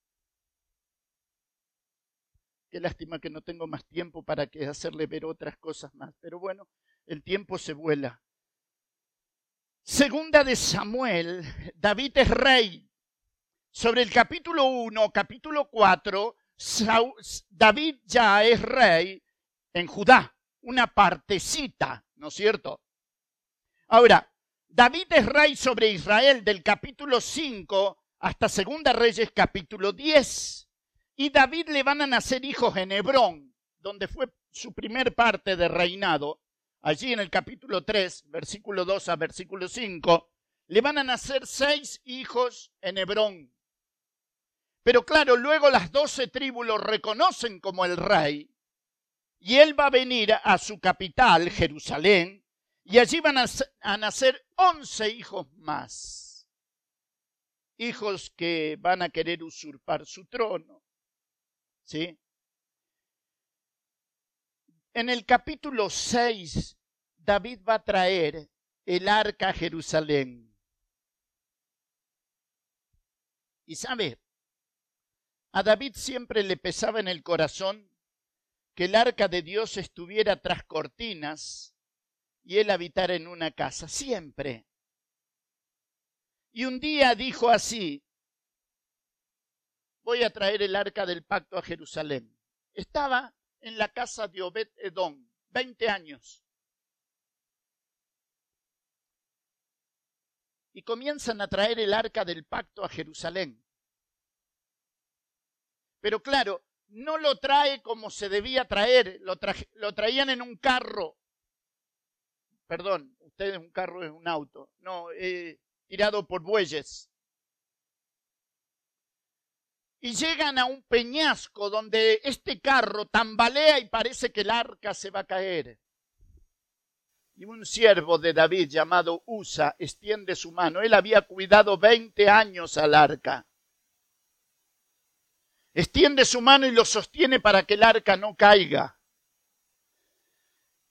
Qué lástima que no tengo más tiempo para que hacerle ver otras cosas más. Pero bueno, el tiempo se vuela. Segunda de Samuel, David es rey. Sobre el capítulo 1, capítulo 4, David ya es rey en Judá, una partecita, ¿no es cierto? Ahora, David es rey sobre Israel del capítulo 5 hasta Segunda Reyes capítulo 10. Y David le van a nacer hijos en Hebrón, donde fue su primer parte de reinado. Allí en el capítulo 3, versículo 2 a versículo 5, le van a nacer seis hijos en Hebrón. Pero claro, luego las doce tribus lo reconocen como el rey y él va a venir a su capital, Jerusalén, y allí van a, nacer once hijos más. Hijos que van a querer usurpar su trono. ¿Sí? En el capítulo 6, David va a traer el arca a Jerusalén. Y sabe, a David siempre le pesaba en el corazón que el arca de Dios estuviera tras cortinas y él habitara en una casa, siempre. Y un día dijo así, voy a traer el arca del pacto a Jerusalén. Estaba en la casa de Obed Edom, 20 años. Y comienzan a traer el arca del pacto a Jerusalén. Pero claro, no lo trae como se debía traer, lo, lo traían en un carro. Perdón, ustedes un carro es un auto, no, tirado por bueyes. Y llegan a un peñasco donde este carro tambalea y parece que el arca se va a caer. Y un siervo de David llamado Usa extiende su mano. Él había cuidado 20 años al arca extiende su mano y lo sostiene para que el arca no caiga.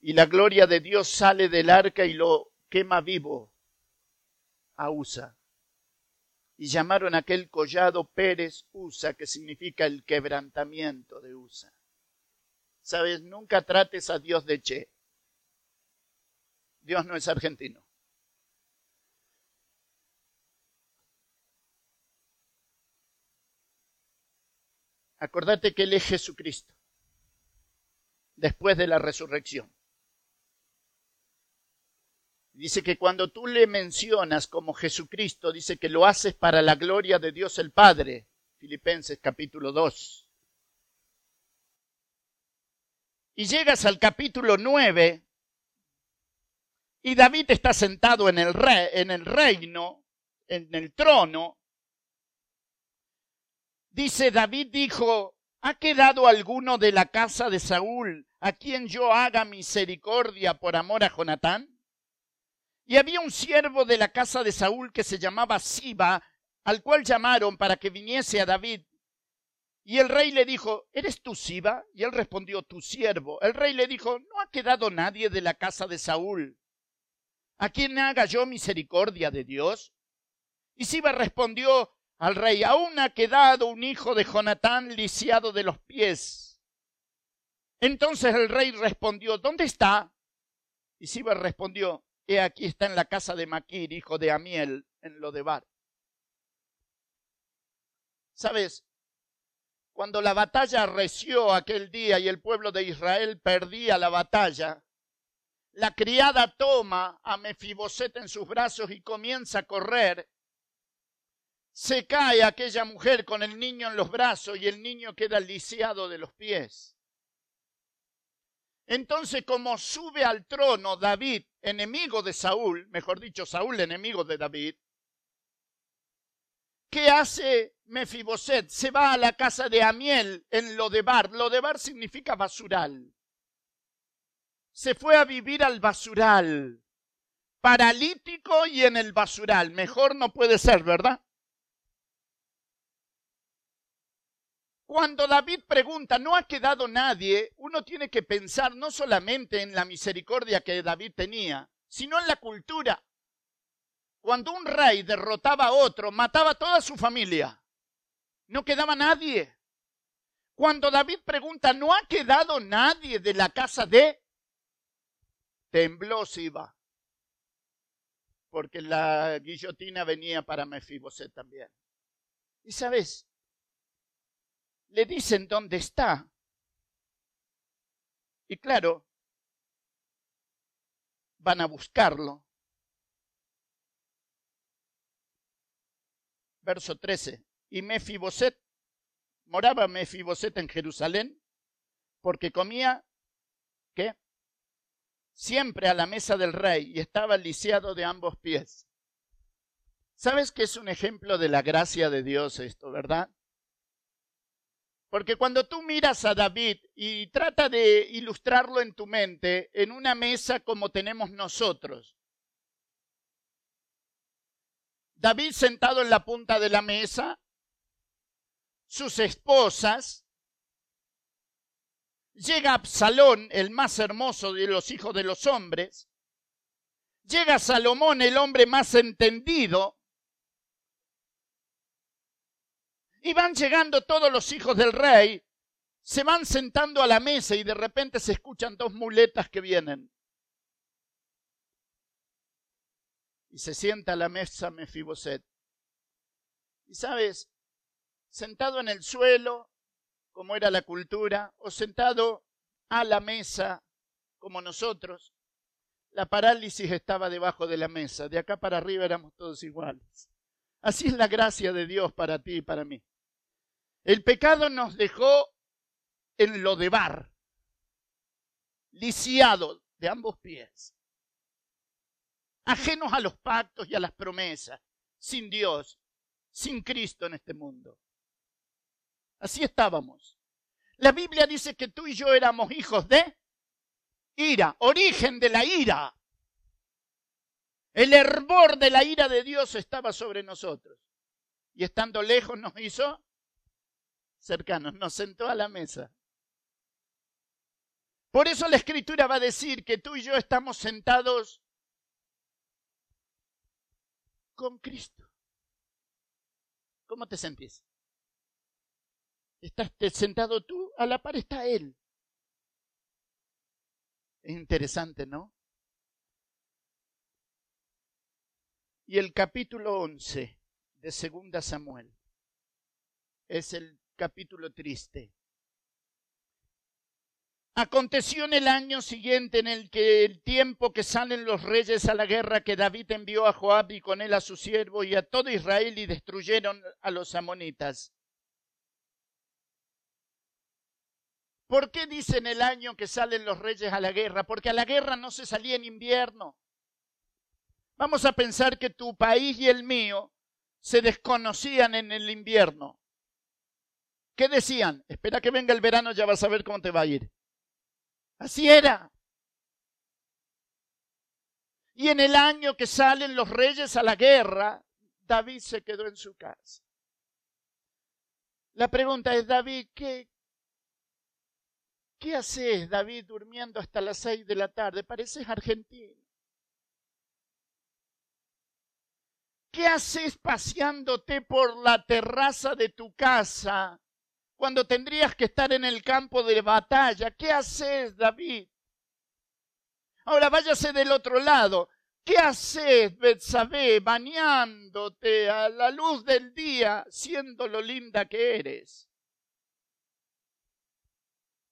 Y la gloria de Dios sale del arca y lo quema vivo a Usa. Y llamaron aquel collado Pérez Usa, que significa el quebrantamiento de Usa. Sabes, nunca trates a Dios de che. Dios no es argentino. Acordate que Él es Jesucristo, después de la resurrección. Dice que cuando tú le mencionas como Jesucristo, dice que lo haces para la gloria de Dios el Padre. Filipenses capítulo 2. Y llegas al capítulo 9 y David está sentado en el, en el reino, en el trono, Dice, David dijo, ¿ha quedado alguno de la casa de Saúl a quien yo haga misericordia por amor a Jonatán? Y había un siervo de la casa de Saúl que se llamaba Siba, al cual llamaron para que viniese a David. Y el rey le dijo, ¿eres tú Siba? Y él respondió, tu siervo. El rey le dijo, ¿no ha quedado nadie de la casa de Saúl a quien haga yo misericordia de Dios? Y Siba respondió, al rey, aún ha quedado un hijo de Jonatán lisiado de los pies. Entonces el rey respondió, ¿dónde está? Y Siba respondió, he aquí está en la casa de Maquir, hijo de Amiel, en Lodebar. ¿Sabes? Cuando la batalla reció aquel día y el pueblo de Israel perdía la batalla, la criada toma a Mefiboset en sus brazos y comienza a correr se cae aquella mujer con el niño en los brazos y el niño queda lisiado de los pies. Entonces, como sube al trono David, enemigo de Saúl, mejor dicho, Saúl enemigo de David, ¿qué hace Mefiboset? Se va a la casa de Amiel en Lodebar. Lodebar significa basural. Se fue a vivir al basural paralítico y en el basural. Mejor no puede ser, ¿verdad? Cuando David pregunta, ¿no ha quedado nadie? Uno tiene que pensar no solamente en la misericordia que David tenía, sino en la cultura. Cuando un rey derrotaba a otro, mataba a toda su familia. No quedaba nadie. Cuando David pregunta, ¿no ha quedado nadie de la casa de? Tembló Siba. Porque la guillotina venía para Mefiboset también. Y sabes, le dicen dónde está. Y claro, van a buscarlo. Verso 13. Y Mefiboset, moraba Mefiboset en Jerusalén, porque comía, ¿qué? Siempre a la mesa del rey y estaba lisiado de ambos pies. ¿Sabes que es un ejemplo de la gracia de Dios esto, verdad? Porque cuando tú miras a David y trata de ilustrarlo en tu mente en una mesa como tenemos nosotros, David sentado en la punta de la mesa, sus esposas, llega Absalón, el más hermoso de los hijos de los hombres, llega Salomón, el hombre más entendido, Y van llegando todos los hijos del rey, se van sentando a la mesa y de repente se escuchan dos muletas que vienen. Y se sienta a la mesa Mefiboset. Y sabes, sentado en el suelo, como era la cultura, o sentado a la mesa, como nosotros, la parálisis estaba debajo de la mesa. De acá para arriba éramos todos iguales. Así es la gracia de Dios para ti y para mí. El pecado nos dejó en lo de bar, lisiado de ambos pies, ajenos a los pactos y a las promesas, sin Dios, sin Cristo en este mundo. Así estábamos. La Biblia dice que tú y yo éramos hijos de ira, origen de la ira. El hervor de la ira de Dios estaba sobre nosotros. Y estando lejos nos hizo cercanos, nos sentó a la mesa. Por eso la escritura va a decir que tú y yo estamos sentados con Cristo. ¿Cómo te sentís? ¿Estás sentado tú? A la par está Él. Es interesante, ¿no? Y el capítulo 11 de Segunda Samuel es el capítulo triste. Aconteció en el año siguiente, en el que el tiempo que salen los reyes a la guerra, que David envió a Joab y con él a su siervo y a todo Israel y destruyeron a los amonitas. ¿Por qué dicen el año que salen los reyes a la guerra? Porque a la guerra no se salía en invierno. Vamos a pensar que tu país y el mío se desconocían en el invierno. ¿Qué decían? Espera que venga el verano, ya vas a ver cómo te va a ir. Así era. Y en el año que salen los reyes a la guerra, David se quedó en su casa. La pregunta es, David, ¿qué, qué haces, David, durmiendo hasta las seis de la tarde? Pareces argentino. ¿Qué haces paseándote por la terraza de tu casa cuando tendrías que estar en el campo de batalla. ¿Qué haces, David? Ahora váyase del otro lado. ¿Qué haces, Betsabé, bañándote a la luz del día, siendo lo linda que eres?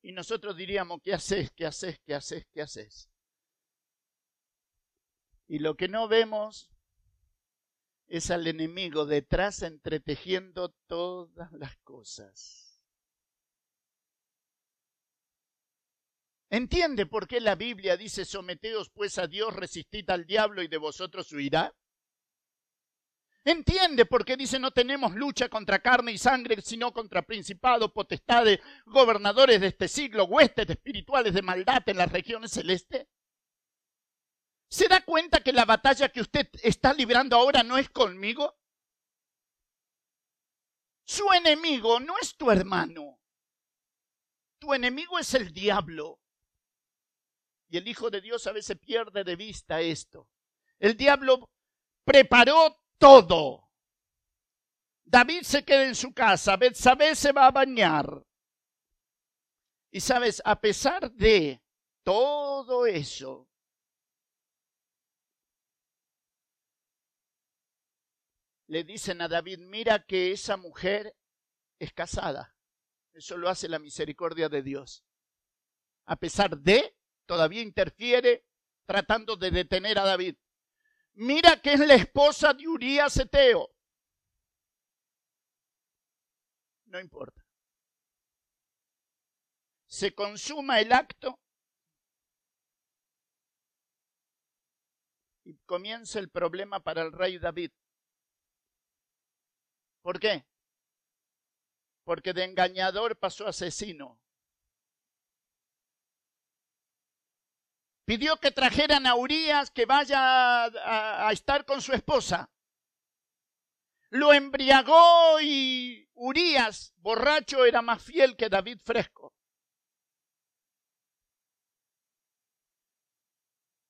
Y nosotros diríamos, ¿qué haces, qué haces, qué haces, qué haces? Y lo que no vemos es al enemigo detrás entretejiendo todas las cosas. ¿Entiende por qué la Biblia dice someteos pues a Dios, resistid al diablo y de vosotros huirá? ¿Entiende por qué dice no tenemos lucha contra carne y sangre, sino contra principados, potestades, gobernadores de este siglo, huestes espirituales de maldad en las regiones celestes? ¿Se da cuenta que la batalla que usted está librando ahora no es conmigo? Su enemigo no es tu hermano. Tu enemigo es el diablo. Y el Hijo de Dios a veces pierde de vista esto. El diablo preparó todo. David se queda en su casa, Betsabé se va a bañar. Y sabes, a pesar de todo eso, le dicen a David, mira que esa mujer es casada. Eso lo hace la misericordia de Dios. A pesar de, todavía interfiere tratando de detener a David. Mira que es la esposa de Urías Eteo. No importa. Se consuma el acto y comienza el problema para el rey David. ¿Por qué? Porque de engañador pasó asesino. Pidió que trajeran a Urias que vaya a, a estar con su esposa. Lo embriagó y Urias, borracho, era más fiel que David fresco.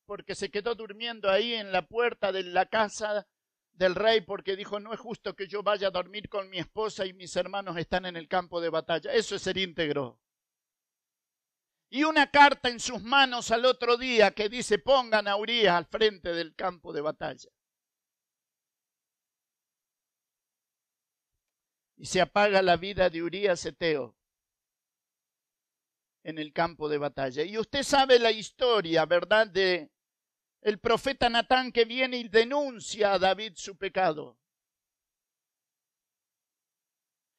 Porque se quedó durmiendo ahí en la puerta de la casa del rey porque dijo, no es justo que yo vaya a dormir con mi esposa y mis hermanos están en el campo de batalla. Eso es ser íntegro. Y una carta en sus manos al otro día que dice, pongan a Urias al frente del campo de batalla. Y se apaga la vida de Urias Eteo en el campo de batalla. Y usted sabe la historia, ¿verdad? De el profeta Natán que viene y denuncia a David su pecado.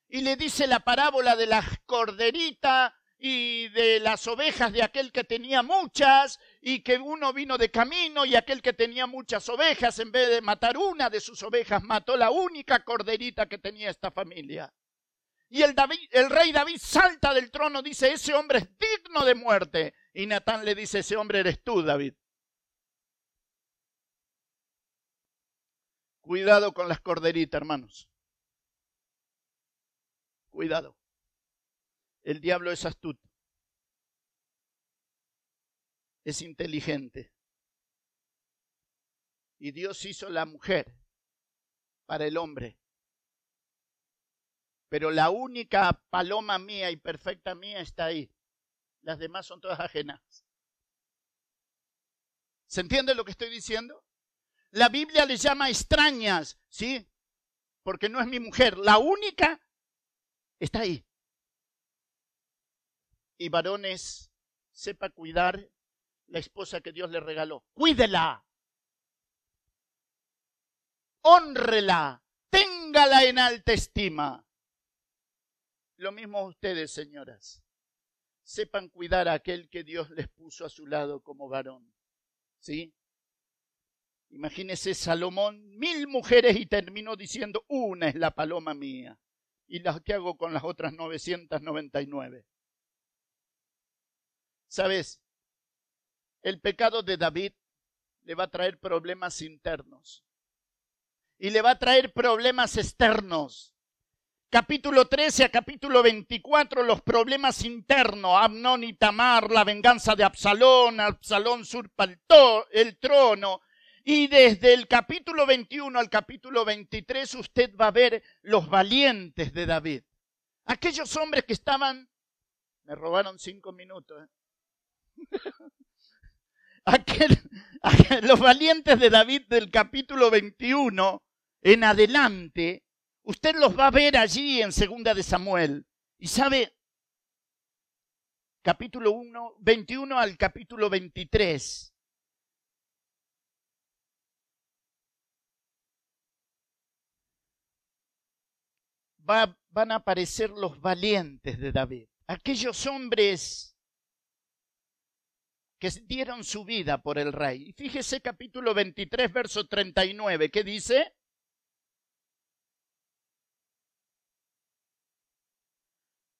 Y le dice la parábola de la corderita y de las ovejas de aquel que tenía muchas y que uno vino de camino y aquel que tenía muchas ovejas en vez de matar una de sus ovejas mató la única corderita que tenía esta familia. Y el, el rey David salta del trono, dice, ese hombre es digno de muerte. Y Natán le dice, ese hombre eres tú, David. Cuidado con las corderitas, hermanos. Cuidado. El diablo es astuto. Es inteligente. Y Dios hizo la mujer para el hombre. Pero la única paloma mía y perfecta mía está ahí. Las demás son todas ajenas. ¿Se entiende lo que estoy diciendo? La Biblia les llama extrañas, ¿sí? Porque no es mi mujer. La única está ahí. Y varones, sepa cuidar la esposa que Dios le regaló. Cuídela. Honrela. Téngala en alta estima. Lo mismo ustedes, señoras. Sepan cuidar a aquel que Dios les puso a su lado como varón. ¿Sí? Imagínese Salomón, mil mujeres y terminó diciendo, una es la paloma mía. ¿Y las que hago con las otras 999? ¿Sabes? El pecado de David le va a traer problemas internos y le va a traer problemas externos. Capítulo 13 a capítulo 24, los problemas internos, Amnón y Tamar, la venganza de Absalón, Absalón surpa el trono, y desde el capítulo 21 al capítulo 23 usted va a ver los valientes de David. Aquellos hombres que estaban... Me robaron cinco minutos. ¿eh? [laughs] los valientes de David del capítulo 21 en adelante, usted los va a ver allí en Segunda de Samuel. Y sabe, capítulo 1, 21 al capítulo 23, van a aparecer los valientes de David, aquellos hombres que dieron su vida por el rey. Fíjese capítulo 23, verso 39, ¿qué dice?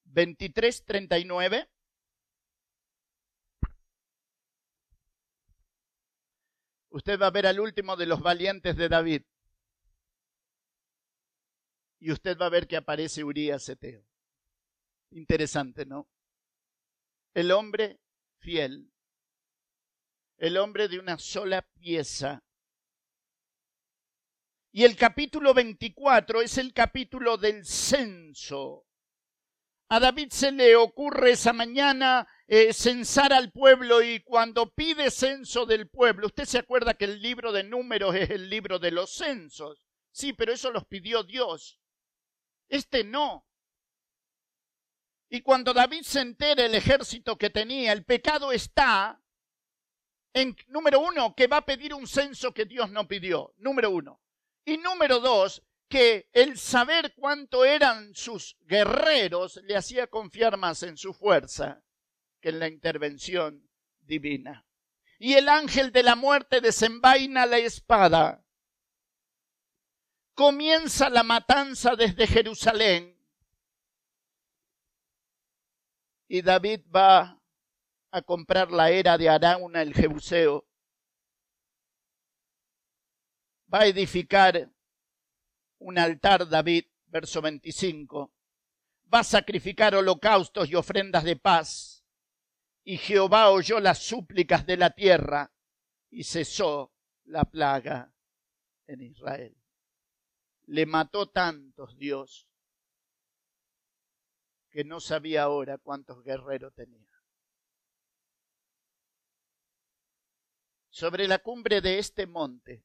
Veintitrés, treinta y nueve. usted va a ver al último de los valientes de David. Y usted va a ver que aparece Urias Eteo. Interesante, ¿no? El hombre fiel. El hombre de una sola pieza. Y el capítulo 24 es el capítulo del censo. A David se le ocurre esa mañana eh, censar al pueblo y cuando pide censo del pueblo, usted se acuerda que el libro de números es el libro de los censos. Sí, pero eso los pidió Dios. Este no. Y cuando David se entera el ejército que tenía, el pecado está en, número uno, que va a pedir un censo que Dios no pidió. Número uno. Y número dos, que el saber cuánto eran sus guerreros le hacía confiar más en su fuerza que en la intervención divina. Y el ángel de la muerte desenvaina la espada. Comienza la matanza desde Jerusalén. Y David va a comprar la era de Arauna el Jebuseo. Va a edificar un altar David, verso 25. Va a sacrificar holocaustos y ofrendas de paz. Y Jehová oyó las súplicas de la tierra y cesó la plaga en Israel. Le mató tantos Dios que no sabía ahora cuántos guerreros tenía. Sobre la cumbre de este monte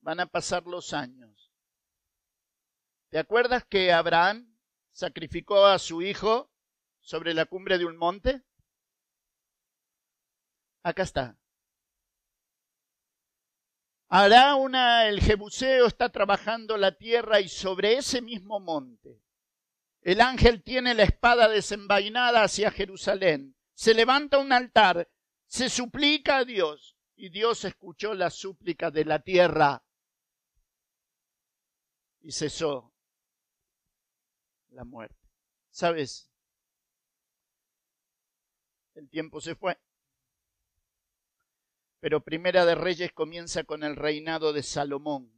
van a pasar los años. ¿Te acuerdas que Abraham sacrificó a su hijo sobre la cumbre de un monte? Acá está. Hará una, el Jebuseo está trabajando la tierra y sobre ese mismo monte el ángel tiene la espada desenvainada hacia Jerusalén. Se levanta un altar, se suplica a Dios y Dios escuchó la súplica de la tierra y cesó la muerte. ¿Sabes? El tiempo se fue. Pero Primera de Reyes comienza con el reinado de Salomón.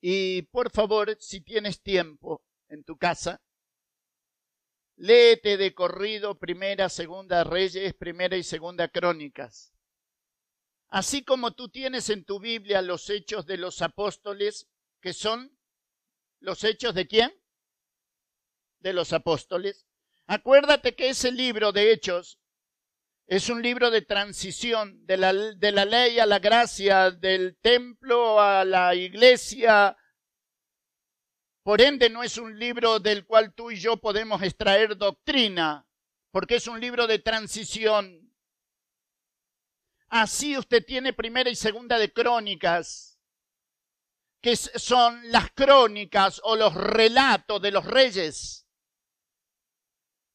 Y por favor, si tienes tiempo en tu casa, léete de corrido Primera, Segunda Reyes, Primera y Segunda Crónicas. Así como tú tienes en tu Biblia los hechos de los apóstoles, que son los hechos de quién? De los apóstoles. Acuérdate que ese libro de hechos es un libro de transición de la, de la ley a la gracia, del templo a la iglesia. Por ende no es un libro del cual tú y yo podemos extraer doctrina, porque es un libro de transición Así usted tiene primera y segunda de crónicas, que son las crónicas o los relatos de los reyes.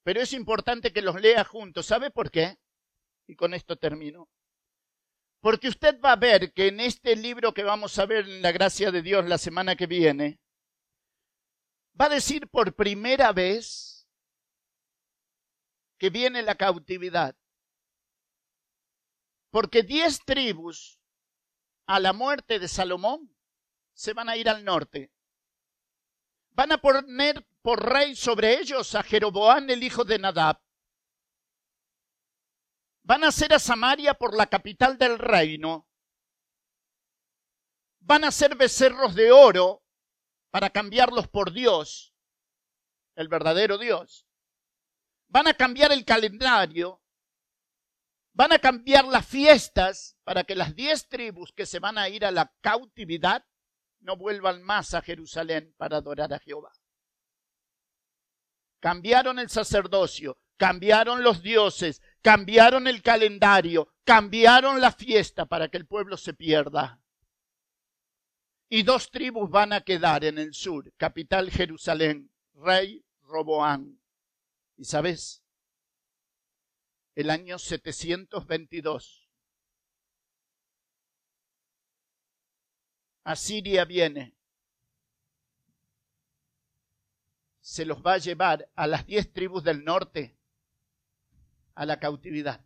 Pero es importante que los lea juntos. ¿Sabe por qué? Y con esto termino. Porque usted va a ver que en este libro que vamos a ver en la gracia de Dios la semana que viene, va a decir por primera vez que viene la cautividad. Porque diez tribus a la muerte de Salomón se van a ir al norte. Van a poner por rey sobre ellos a Jeroboán el hijo de Nadab. Van a hacer a Samaria por la capital del reino. Van a hacer becerros de oro para cambiarlos por Dios, el verdadero Dios. Van a cambiar el calendario van a cambiar las fiestas para que las diez tribus que se van a ir a la cautividad no vuelvan más a Jerusalén para adorar a Jehová. Cambiaron el sacerdocio, cambiaron los dioses, cambiaron el calendario, cambiaron la fiesta para que el pueblo se pierda. Y dos tribus van a quedar en el sur, capital Jerusalén, rey Roboán. ¿Y sabes? el año 722. Asiria viene, se los va a llevar a las diez tribus del norte a la cautividad.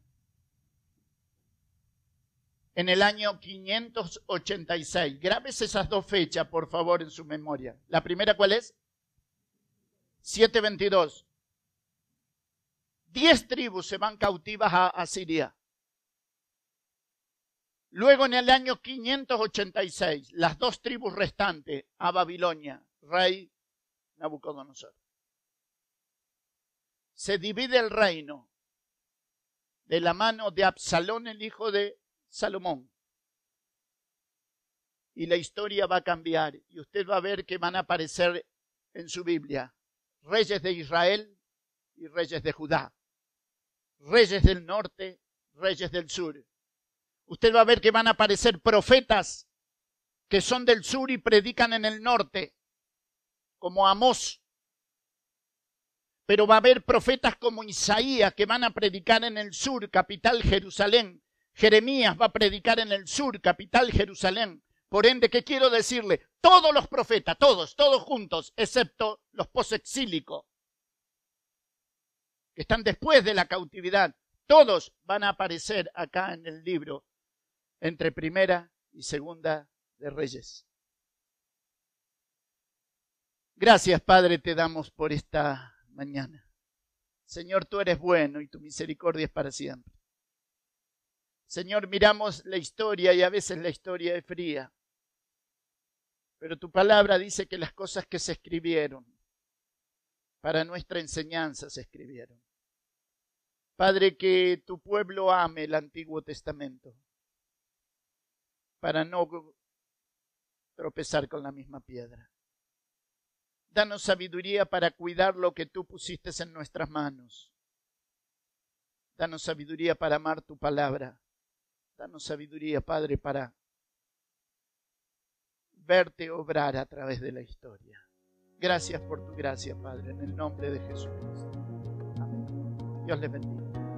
En el año 586. Grabes esas dos fechas, por favor, en su memoria. La primera, ¿cuál es? 722. Diez tribus se van cautivas a Asiria. Luego en el año 586, las dos tribus restantes a Babilonia, rey Nabucodonosor. Se divide el reino de la mano de Absalón, el hijo de Salomón. Y la historia va a cambiar y usted va a ver que van a aparecer en su Biblia reyes de Israel y reyes de Judá, reyes del norte, reyes del sur. Usted va a ver que van a aparecer profetas que son del sur y predican en el norte, como Amós. Pero va a haber profetas como Isaías que van a predicar en el sur, capital Jerusalén. Jeremías va a predicar en el sur, capital Jerusalén. Por ende, ¿qué quiero decirle? Todos los profetas, todos, todos juntos, excepto los posexílicos, que están después de la cautividad, todos van a aparecer acá en el libro, entre primera y segunda de Reyes. Gracias, Padre, te damos por esta mañana. Señor, tú eres bueno y tu misericordia es para siempre. Señor, miramos la historia y a veces la historia es fría. Pero tu palabra dice que las cosas que se escribieron para nuestra enseñanza se escribieron. Padre, que tu pueblo ame el Antiguo Testamento para no tropezar con la misma piedra. Danos sabiduría para cuidar lo que tú pusiste en nuestras manos. Danos sabiduría para amar tu palabra. Danos sabiduría, Padre, para verte obrar a través de la historia. Gracias por tu gracia, Padre, en el nombre de Jesús. Amén. Dios les bendiga.